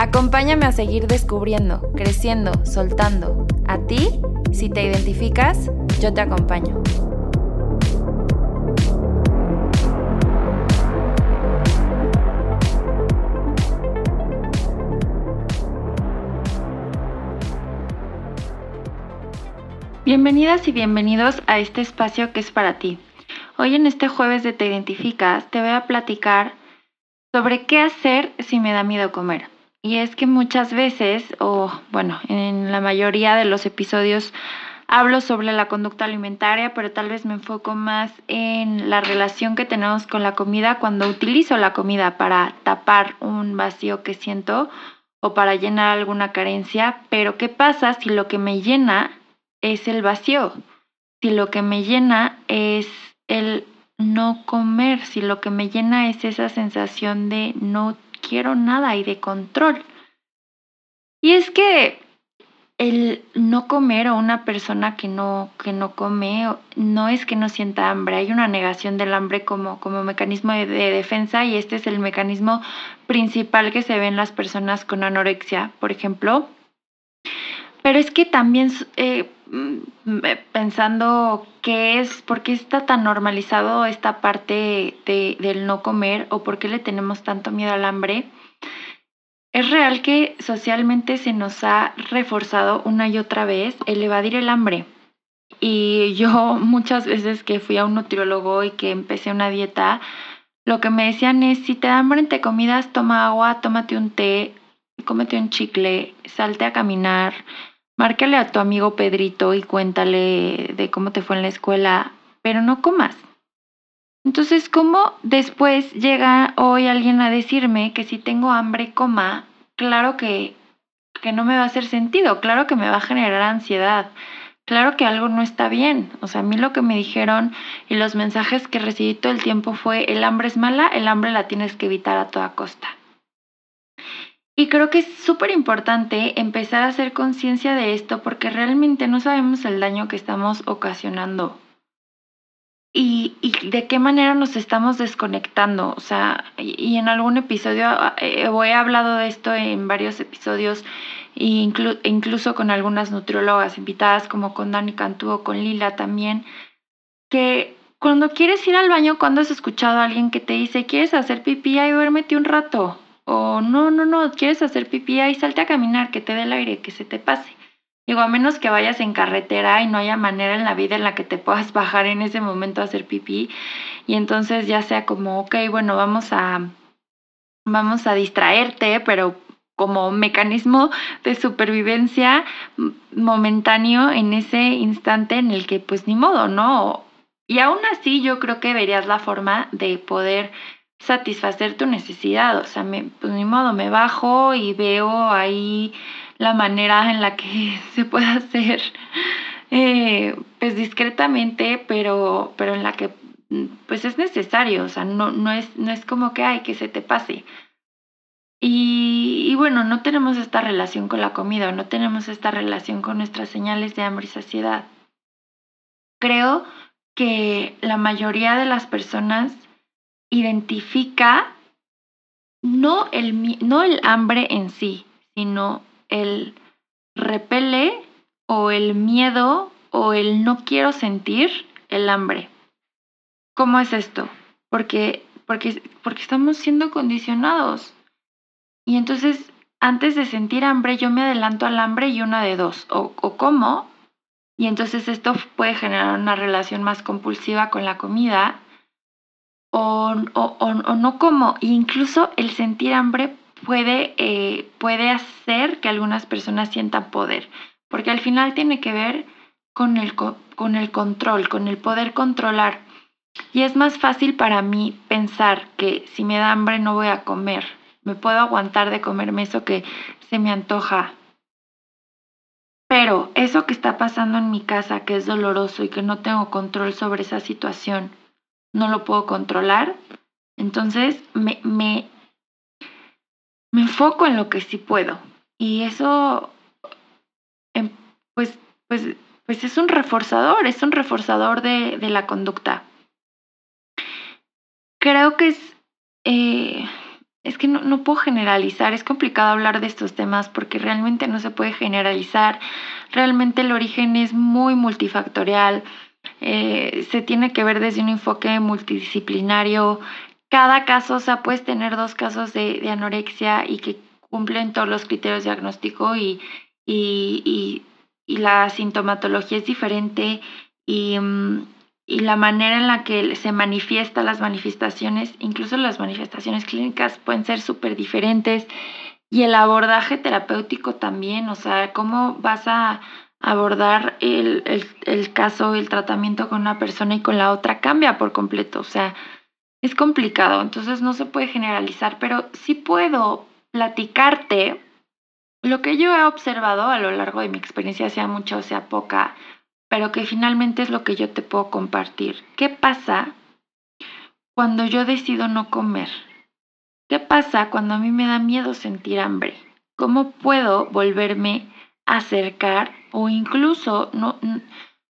Acompáñame a seguir descubriendo, creciendo, soltando. A ti, si te identificas, yo te acompaño. Bienvenidas y bienvenidos a este espacio que es para ti. Hoy en este jueves de Te Identificas te voy a platicar sobre qué hacer si me da miedo comer. Y es que muchas veces, o bueno, en la mayoría de los episodios hablo sobre la conducta alimentaria, pero tal vez me enfoco más en la relación que tenemos con la comida cuando utilizo la comida para tapar un vacío que siento o para llenar alguna carencia. Pero ¿qué pasa si lo que me llena es el vacío, si lo que me llena es el no comer, si lo que me llena es esa sensación de no quiero nada y de control. Y es que el no comer o una persona que no, que no come no es que no sienta hambre, hay una negación del hambre como, como mecanismo de, de, defensa y este es el mecanismo principal que se ve en las personas con anorexia, por ejemplo. Pero es que también eh, mm, eh, pensando qué es, por qué está tan normalizado esta parte de, del no comer o por qué le tenemos tanto miedo al hambre, es real que socialmente se nos ha reforzado una y otra vez el evadir el hambre. Y yo muchas veces que fui a un nutriólogo y que empecé una dieta, lo que me decían es, si te da hambre entre comidas, toma agua, tómate un té, cómete un chicle, salte a caminar, márcale a tu amigo Pedrito y cuéntale de cómo te fue en la escuela, pero no comas. Entonces, ¿cómo después llega hoy alguien a decirme que si tengo hambre coma? Claro que, que no me va a hacer sentido, claro que me va a generar ansiedad, claro que algo no está bien. O sea, a mí lo que me dijeron y los mensajes que recibí todo el tiempo fue, el hambre es mala, el hambre la tienes que evitar a toda costa. Y creo que es súper importante empezar a hacer conciencia de esto porque realmente no sabemos el daño que estamos ocasionando y, y, de qué manera nos estamos desconectando. O sea, y, en algún episodio, eh, he hablado de esto en varios episodios, e incluso con algunas nutriólogas invitadas, como con Dani Cantú o con Lila también, que cuando quieres ir al baño, cuando has escuchado a alguien que te dice, ¿quieres hacer pipí? Ahí duérmete un rato. O no, no, no, quieres hacer pipí y salte a caminar, que te dé el aire, que se te pase. Digo, a menos que vayas en carretera y no haya manera en la vida en la que te puedas bajar en ese momento a hacer pipí. Y entonces ya sea como, ok, bueno, vamos a, vamos a distraerte, pero como mecanismo de supervivencia momentáneo en ese instante en el que pues ni modo, ¿no? Y aún así yo creo que verías la forma de poder satisfacer tu necesidad. O sea, me, pues ni modo, me bajo y veo ahí la manera en la que se puede hacer, eh, pues discretamente, pero, pero en la que pues es necesario, o sea, no, no, es, no es como que hay que se te pase. Y, y, bueno, no tenemos esta relación con la comida, no tenemos esta relación con nuestras señales de hambre y saciedad. Creo que la mayoría de las personas identifica no el, no el hambre en sí, sino el repele o el miedo o el no quiero sentir el hambre. ¿Cómo es esto? Porque, porque, porque estamos siendo condicionados. Y entonces, antes de sentir hambre, yo me adelanto al hambre y una de dos. O, o y entonces esto puede generar una relación más compulsiva con la comida o, o, no como. incluso el sentir hambre puede, eh, puede hacer que algunas personas sientan poder, porque al final tiene que ver con el, con el control, con el poder controlar. Y es más fácil para mí pensar que si me da hambre no voy a comer, me puedo aguantar de comerme eso que se me antoja. eso que está pasando en mi casa, que es doloroso y que no tengo control sobre esa situación, no lo puedo controlar, entonces me, me, me enfoco en lo que sí puedo. Y eso, em, pues, pues, pues es un reforzador, es un reforzador de, de la conducta. Creo que es... Eh, es que no, no, puedo generalizar, es complicado hablar de estos temas porque realmente no se puede generalizar, realmente el origen es muy multifactorial, eh, se tiene que ver desde un enfoque multidisciplinario, cada caso, o sea, puedes tener dos casos de, de anorexia y que cumplen todos los criterios diagnóstico y, y, y, y la sintomatología es diferente y... Mm, y la manera en la que se manifiesta las manifestaciones, incluso las manifestaciones clínicas pueden ser súper diferentes y el abordaje terapéutico también, o sea, cómo vas a abordar el, el, el caso, el tratamiento con una persona y con la otra cambia por completo, o sea, es complicado, entonces no se puede generalizar, pero sí puedo platicarte lo que yo he observado a lo largo de mi experiencia, sea mucha o sea poca, pero que finalmente es lo que yo te puedo compartir. ¿Qué pasa cuando yo decido no comer? ¿Qué pasa cuando a mí me da miedo sentir hambre? ¿Cómo puedo volverme acercar o incluso no,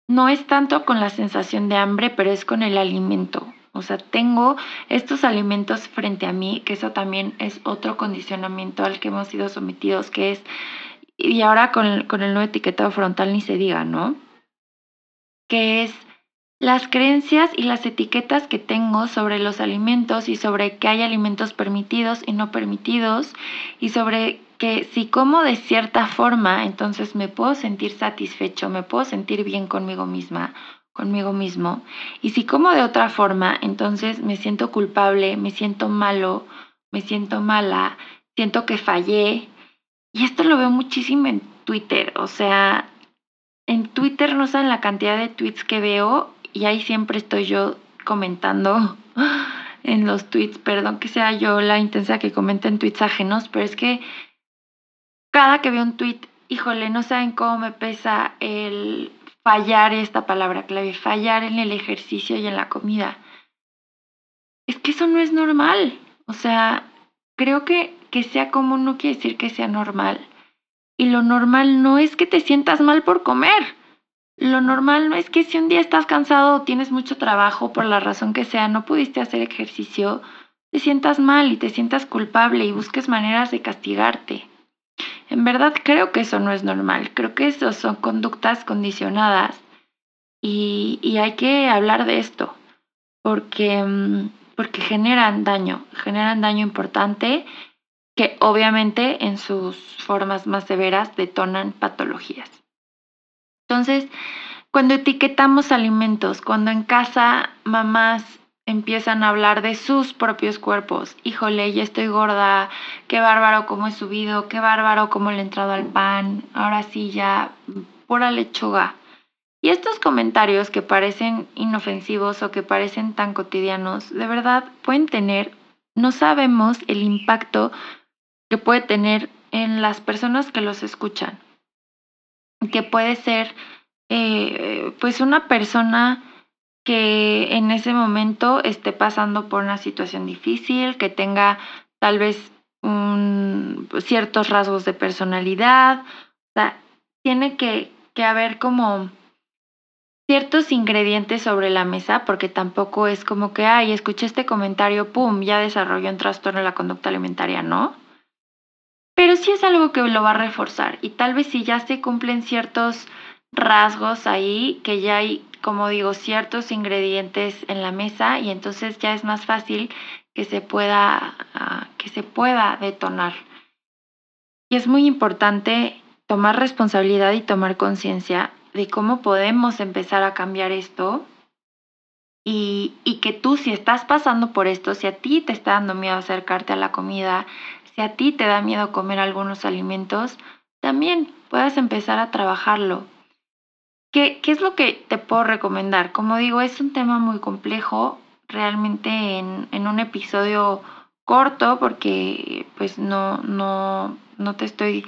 no es tanto con la sensación de hambre, pero es con el alimento? O sea, tengo estos alimentos frente a mí, que eso también es otro condicionamiento al que hemos sido sometidos, que es, y ahora con con el nuevo etiquetado frontal ni se diga, ¿no? que es las creencias y las etiquetas que tengo sobre los alimentos y sobre que hay alimentos permitidos y no permitidos y sobre que si como de cierta forma, entonces me puedo sentir satisfecho, me puedo sentir bien conmigo misma, conmigo mismo. Y si como de otra forma, entonces me siento culpable, me siento malo, me siento mala, siento que fallé. Y esto lo veo muchísimo en Twitter, o sea, en Twitter no saben la cantidad de tweets que veo y ahí siempre estoy yo comentando en los tweets. Perdón que sea yo la intensa que comente en tweets ajenos, pero es que cada que veo un tweet, híjole, no saben cómo me pesa el fallar esta palabra clave, fallar en el ejercicio y en la comida. Es que eso no es normal. O sea, creo que que sea común no quiere decir que sea normal. Y lo normal no es que te sientas mal por comer. Lo normal no es que si un día estás cansado o tienes mucho trabajo por la razón que sea, no pudiste hacer ejercicio, te sientas mal y te sientas culpable y busques maneras de castigarte. En verdad creo que eso no es normal, creo que eso son conductas condicionadas y, y hay que hablar de esto porque, mm, porque generan daño, generan daño importante que obviamente en sus formas más severas detonan patologías. Entonces, cuando etiquetamos alimentos, cuando en casa mamás empiezan a hablar de sus propios cuerpos, híjole, ya estoy gorda, qué bárbaro cómo he subido, qué bárbaro cómo le he entrado al pan, ahora sí ya pura lechuga. Y estos comentarios que parecen inofensivos o que parecen tan cotidianos, de verdad pueden tener, no sabemos el impacto que puede tener en las personas que los escuchan. Que puede ser eh, pues una persona que en ese momento esté pasando por una situación difícil, que tenga tal vez un, ciertos rasgos de personalidad. O sea, tiene que, que haber como ciertos ingredientes sobre la mesa, porque tampoco es como que, ay, escuché este comentario, pum, ya desarrolló un trastorno de la conducta alimentaria, ¿no? pero sí es algo que lo va a reforzar y tal vez si ya se cumplen ciertos rasgos ahí, que ya hay, como digo, ciertos ingredientes en la mesa y entonces ya es más fácil que se pueda, ah, que se pueda detonar. Y es muy importante tomar responsabilidad y tomar conciencia de cómo podemos empezar a cambiar esto y, y, que tú si estás pasando por esto, si a ti te está dando miedo acercarte a la comida, si a ti te da miedo comer algunos alimentos, también puedas empezar a trabajarlo. ¿Qué, ¿Qué, es lo que te puedo recomendar? Como digo, es un tema muy complejo, realmente en, un episodio corto, porque pues no, no, no te estoy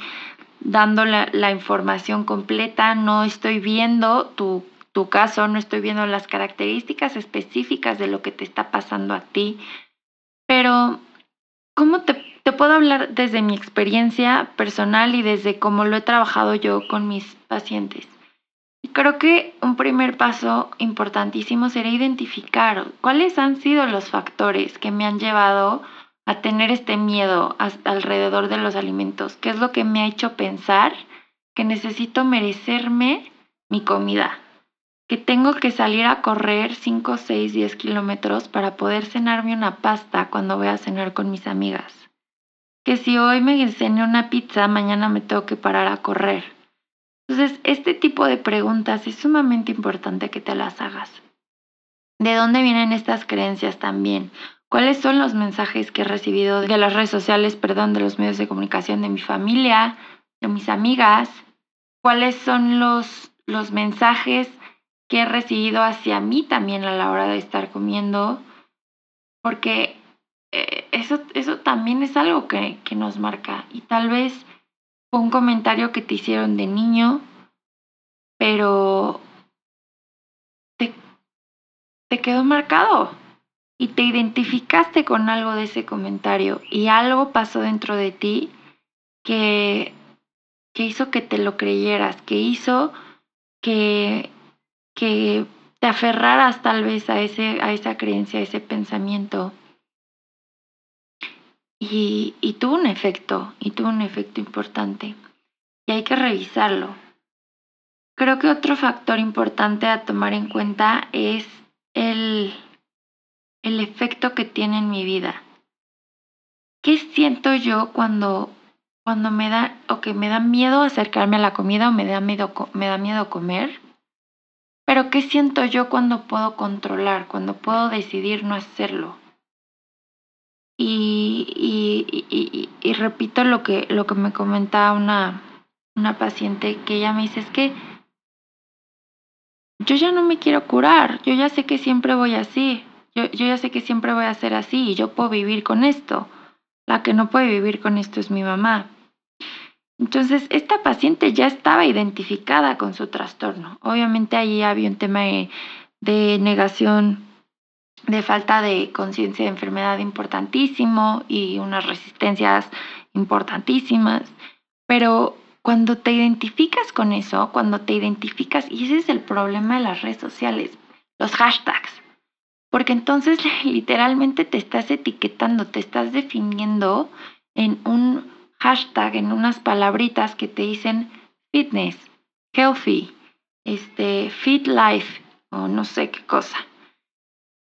dando la, información completa, no estoy viendo tu, tu caso, no estoy viendo las características específicas de lo que te está pasando a ti, pero ¿cómo te puedo hablar desde mi experiencia personal y desde cómo lo he trabajado yo con mis pacientes? Creo que un primer paso importantísimo sería identificar cuáles han sido los factores que me han llevado a tener este miedo alrededor de los alimentos, qué es lo que me ha hecho pensar que necesito merecerme mi comida, que tengo que salir a correr 5, 6, 10 kilómetros para poder cenarme una pasta cuando voy a cenar con mis amigas, que si hoy me cené una pizza, mañana me tengo que parar a correr entonces, este tipo de preguntas es sumamente importante que te las hagas. ¿De dónde vienen estas creencias también? ¿Cuáles son los mensajes que he recibido de las redes sociales, perdón, de los medios de comunicación de mi familia, de mis amigas? ¿Cuáles son los, los mensajes que he recibido hacia mí también a la hora de estar comiendo? Porque eh, eso, eso también es algo que, que nos marca y tal vez un comentario que te hicieron de niño, pero te, te quedó marcado y te identificaste con algo de ese comentario y algo pasó dentro de ti que, que hizo que te lo creyeras, que hizo que, que te aferraras tal vez a, ese, a esa creencia, a ese pensamiento. Y, tuvo un efecto, y tuvo un efecto importante. Y hay que revisarlo. Creo que otro factor importante a tomar en cuenta es el, el efecto que tiene en mi vida. ¿Qué siento yo cuando, cuando me da o que me da miedo acercarme a la comida o me da miedo, me da miedo comer? Pero ¿qué siento yo cuando puedo controlar, cuando puedo decidir no hacerlo? Y, y, repito lo que, lo que me comentaba una, una paciente, que ella me dice, es que yo ya no me quiero curar, yo ya sé que siempre voy así, yo, yo ya sé que siempre voy a ser así y yo puedo vivir con esto. La que no puede vivir con esto es mi mamá. Entonces, esta paciente ya estaba identificada con su trastorno. Obviamente allí había un tema de, de negación de falta de conciencia de enfermedad importantísimo y unas resistencias importantísimas, pero cuando te identificas con eso, cuando te identificas, y ese es el problema de las redes sociales, los hashtags, porque entonces literalmente te estás etiquetando, te estás definiendo en un hashtag, en unas palabritas que te dicen fitness, healthy, este, fit life o no sé qué cosa.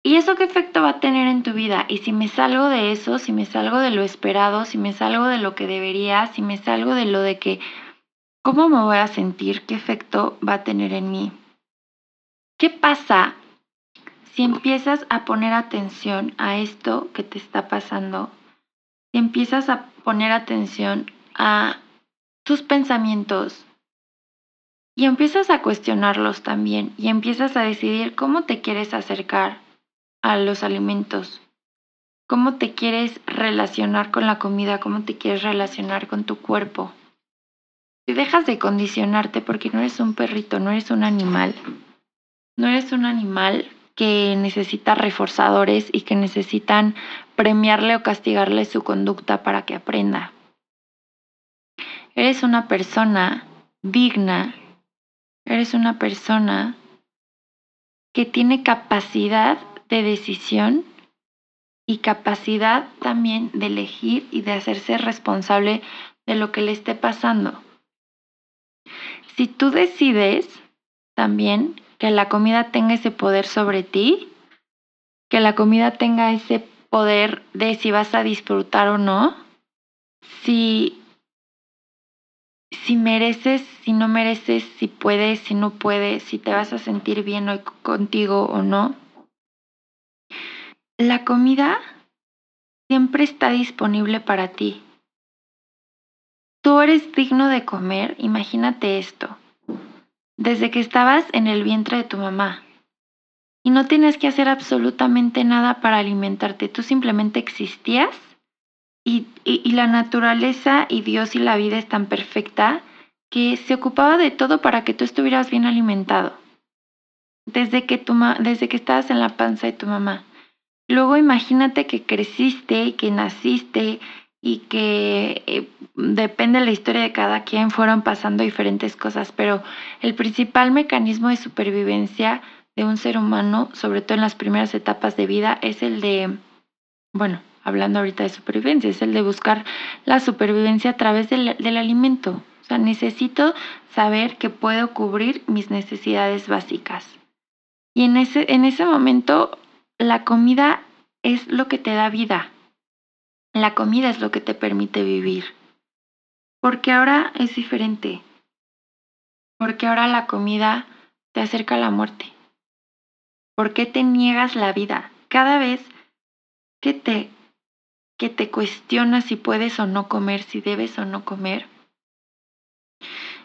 ¿Y eso qué efecto va a tener en tu vida? Y si me salgo de eso, si me salgo de lo esperado, si me salgo de lo que debería, si me salgo de lo de que, ¿cómo me voy a sentir? ¿Qué efecto va a tener en mí? ¿Qué pasa si empiezas a poner atención a esto que te está pasando? Si empiezas a poner atención a tus pensamientos y empiezas a cuestionarlos también y empiezas a decidir cómo te quieres acercar a los alimentos. ¿Cómo te quieres relacionar con la comida? ¿Cómo te quieres relacionar con tu cuerpo? Si dejas de condicionarte porque no eres un perrito, no eres un animal, no eres un animal que necesita reforzadores y que necesitan premiarle o castigarle su conducta para que aprenda. Eres una persona digna, eres una persona que tiene capacidad de decisión y capacidad también de elegir y de hacerse responsable de lo que le esté pasando. Si tú decides también que la comida tenga ese poder sobre ti, que la comida tenga ese poder de si vas a disfrutar o no, si, si mereces, si no mereces, si puedes, si no puedes, si te vas a sentir bien hoy contigo o no, la comida siempre está disponible para ti. Tú eres digno de comer, imagínate esto, desde que estabas en el vientre de tu mamá. Y no tienes que hacer absolutamente nada para alimentarte, tú simplemente existías y, la naturaleza y Dios y la vida es tan perfecta que se ocupaba de todo para que tú estuvieras bien alimentado. Desde que, desde que estabas en la panza de tu mamá. Luego imagínate que creciste, que naciste y que eh, depende de la historia de cada quien, fueron pasando diferentes cosas, pero el principal mecanismo de supervivencia de un ser humano, sobre todo en las primeras etapas de vida, es el de, bueno, hablando ahorita de supervivencia, es el de buscar la supervivencia a través del, del alimento. O sea, necesito saber que puedo cubrir mis necesidades básicas. Y en ese, en ese momento, la comida es lo que te da vida, la comida es lo que te permite vivir. Porque ahora es diferente. Porque ahora la comida te acerca a la muerte. ¿Por qué te niegas la vida? Cada vez que te, que te cuestionas si puedes o no comer, si debes o no comer,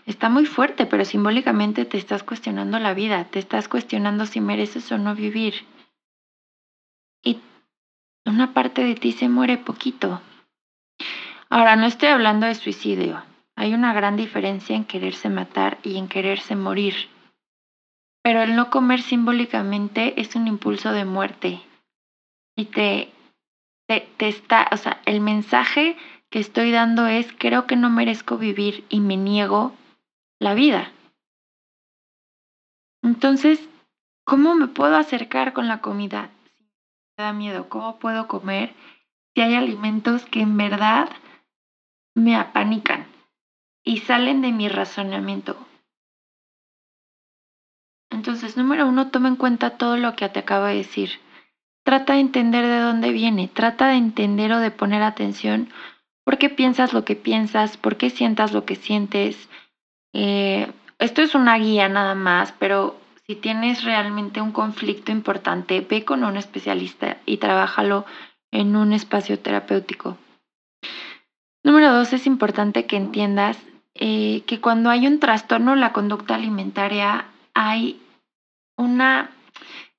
está muy fuerte, pero simbólicamente te estás cuestionando la vida, te estás cuestionando si mereces o no vivir. Y una parte de ti se muere poquito. Ahora, no estoy hablando de suicidio. Hay una gran diferencia en quererse matar y en quererse morir. Pero el no comer simbólicamente es un impulso de muerte. Y te, te, te está, o sea, el mensaje que estoy dando es, creo que no merezco vivir y me niego la vida. Entonces, ¿cómo me puedo acercar con la comida? Da miedo, ¿cómo puedo comer si hay alimentos que en verdad me apanican y salen de mi razonamiento? Entonces, número uno, toma en cuenta todo lo que te acabo de decir. Trata de entender de dónde viene, trata de entender o de poner atención por qué piensas lo que piensas, por qué sientas lo que sientes. Eh, esto es una guía nada más, pero si tienes realmente un conflicto importante, ve con un especialista y trabájalo en un espacio terapéutico. Número dos, es importante que entiendas eh, que cuando hay un trastorno en la conducta alimentaria, hay una,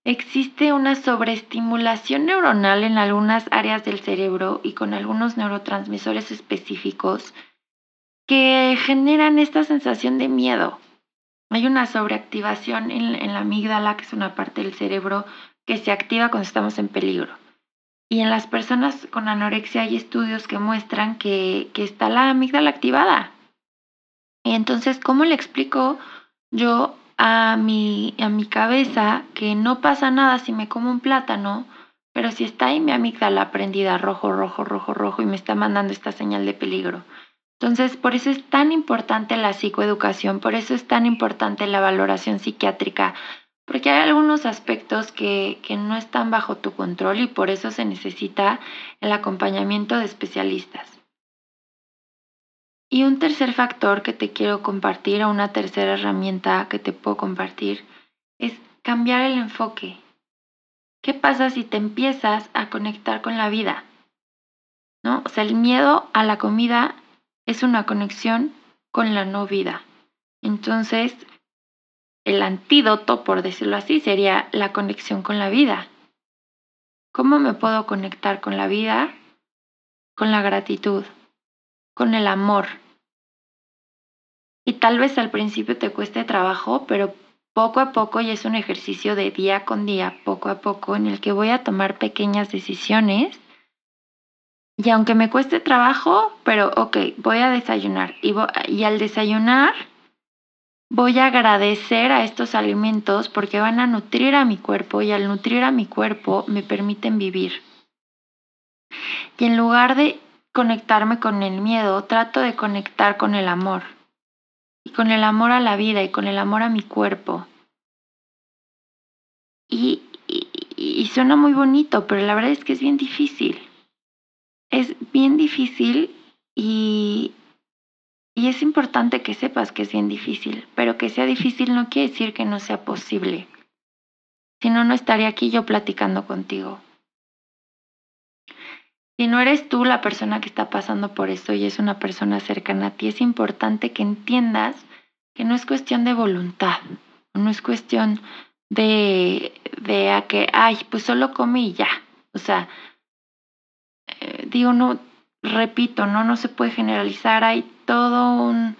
existe una sobreestimulación neuronal en algunas áreas del cerebro y con algunos neurotransmisores específicos que generan esta sensación de miedo, hay una sobreactivación en, la amígdala, que es una parte del cerebro que se activa cuando estamos en peligro. Y en las personas con anorexia hay estudios que muestran que, está la amígdala activada. Y entonces, ¿cómo le explico yo a mi, a mi cabeza que no pasa nada si me como un plátano, pero si está ahí mi amígdala prendida rojo, rojo, rojo, rojo y me está mandando esta señal de peligro? Entonces, por eso es tan importante la psicoeducación, por eso es tan importante la valoración psiquiátrica, porque hay algunos aspectos que, que, no están bajo tu control y por eso se necesita el acompañamiento de especialistas. Y un tercer factor que te quiero compartir, o una tercera herramienta que te puedo compartir, es cambiar el enfoque. ¿Qué pasa si te empiezas a conectar con la vida? ¿No? O sea, el miedo a la comida es una conexión con la no vida. Entonces, el antídoto, por decirlo así, sería la conexión con la vida. ¿Cómo me puedo conectar con la vida? Con la gratitud, con el amor. Y tal vez al principio te cueste trabajo, pero poco a poco, y es un ejercicio de día con día, poco a poco, en el que voy a tomar pequeñas decisiones y aunque me cueste trabajo, pero ok, voy a desayunar. Y, al desayunar voy a agradecer a estos alimentos porque van a nutrir a mi cuerpo y al nutrir a mi cuerpo me permiten vivir. Y en lugar de conectarme con el miedo, trato de conectar con el amor. Y con el amor a la vida y con el amor a mi cuerpo. Y, y, y suena muy bonito, pero la verdad es que es bien difícil es bien difícil y, y es importante que sepas que es bien difícil, pero que sea difícil no quiere decir que no sea posible. Si no, no estaría aquí yo platicando contigo. Si no eres tú la persona que está pasando por esto y es una persona cercana a ti, es importante que entiendas que no es cuestión de voluntad, no es cuestión de, de a que, ay, pues solo come y ya. O sea, digo, no, repito, no, no se puede generalizar, hay todo un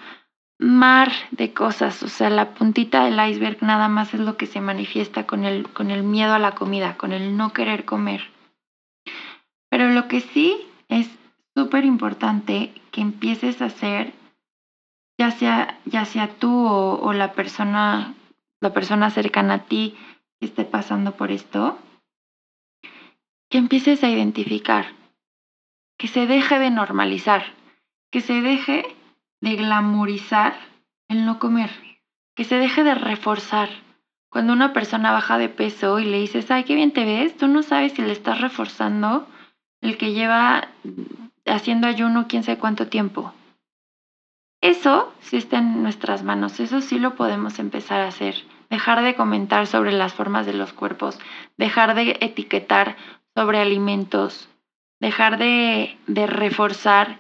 mar de cosas, o sea, la puntita del iceberg nada más es lo que se manifiesta con el, con el miedo a la comida, con el no querer comer. Pero lo que sí es súper importante que empieces a hacer, ya sea, ya sea tú o, o la persona, la persona cercana a ti que esté pasando por esto, que empieces a identificar, que se deje de normalizar, que se deje de glamorizar el no comer, que se deje de reforzar. Cuando una persona baja de peso y le dices, ay, qué bien te ves, tú no sabes si le estás reforzando el que lleva haciendo ayuno quién sabe cuánto tiempo. Eso sí está en nuestras manos, eso sí lo podemos empezar a hacer. Dejar de comentar sobre las formas de los cuerpos, dejar de etiquetar sobre alimentos, dejar de, de reforzar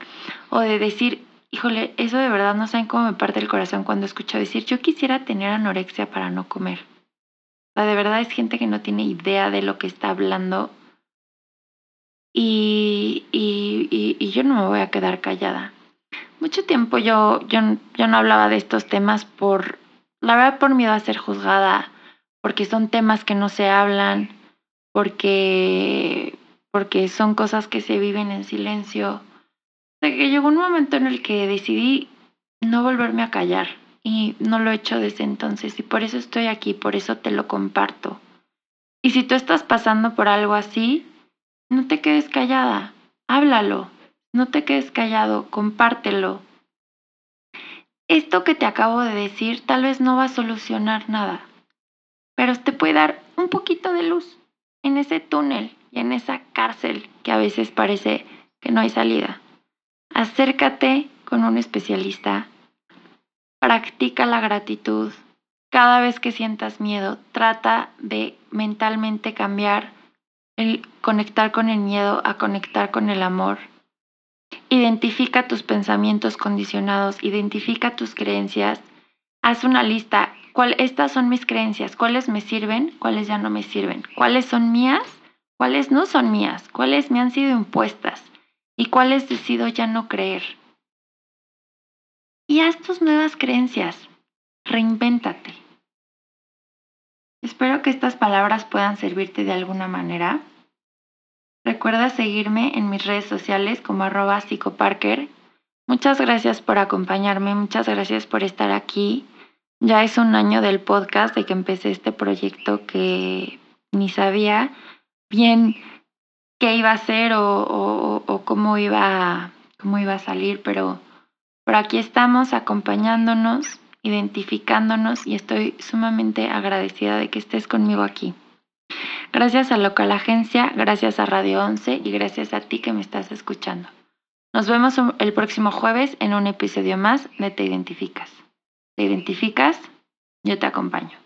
o de decir, híjole, eso de verdad no saben cómo me parte el corazón cuando escucho decir, yo quisiera tener anorexia para no comer. O sea, de verdad es gente que no tiene idea de lo que está hablando y, y, y, yo no me voy a quedar callada. Mucho tiempo yo, yo, yo no hablaba de estos temas por, la verdad, por miedo a ser juzgada, porque son temas que no se hablan, porque, porque son cosas que se viven en silencio que llegó un momento en el que decidí no volverme a callar y no lo he hecho desde entonces y por eso estoy aquí, por eso te lo comparto. Y si tú estás pasando por algo así, no te quedes callada, háblalo, no te quedes callado, compártelo. Esto que te acabo de decir tal vez no va a solucionar nada, pero te puede dar un poquito de luz en ese túnel y en esa cárcel que a veces parece que no hay salida. Acércate con un especialista. Practica la gratitud. Cada vez que sientas miedo, trata de mentalmente cambiar el conectar con el miedo a conectar con el amor. Identifica tus pensamientos condicionados, identifica tus creencias, haz una lista. ¿Cuál, estas son mis creencias, cuáles me sirven, cuáles ya no me sirven, cuáles son mías, cuáles no son mías, cuáles me han sido impuestas y cuáles decido ya no creer. Y haz tus nuevas creencias. Reinvéntate. Espero que estas palabras puedan servirte de alguna manera. Recuerda seguirme en mis redes sociales como arroba psicoparker. Muchas gracias por acompañarme, muchas gracias por estar aquí. Ya es un año del podcast de que empecé este proyecto que ni sabía bien qué iba a ser o, cómo, iba, cómo iba a salir, pero por aquí estamos acompañándonos, identificándonos y estoy sumamente agradecida de que estés conmigo aquí. Gracias a Local Agencia, gracias a Radio 11 y gracias a ti que me estás escuchando. Nos vemos el próximo jueves en un episodio más de Te Identificas. ¿Te identificas? Yo te acompaño.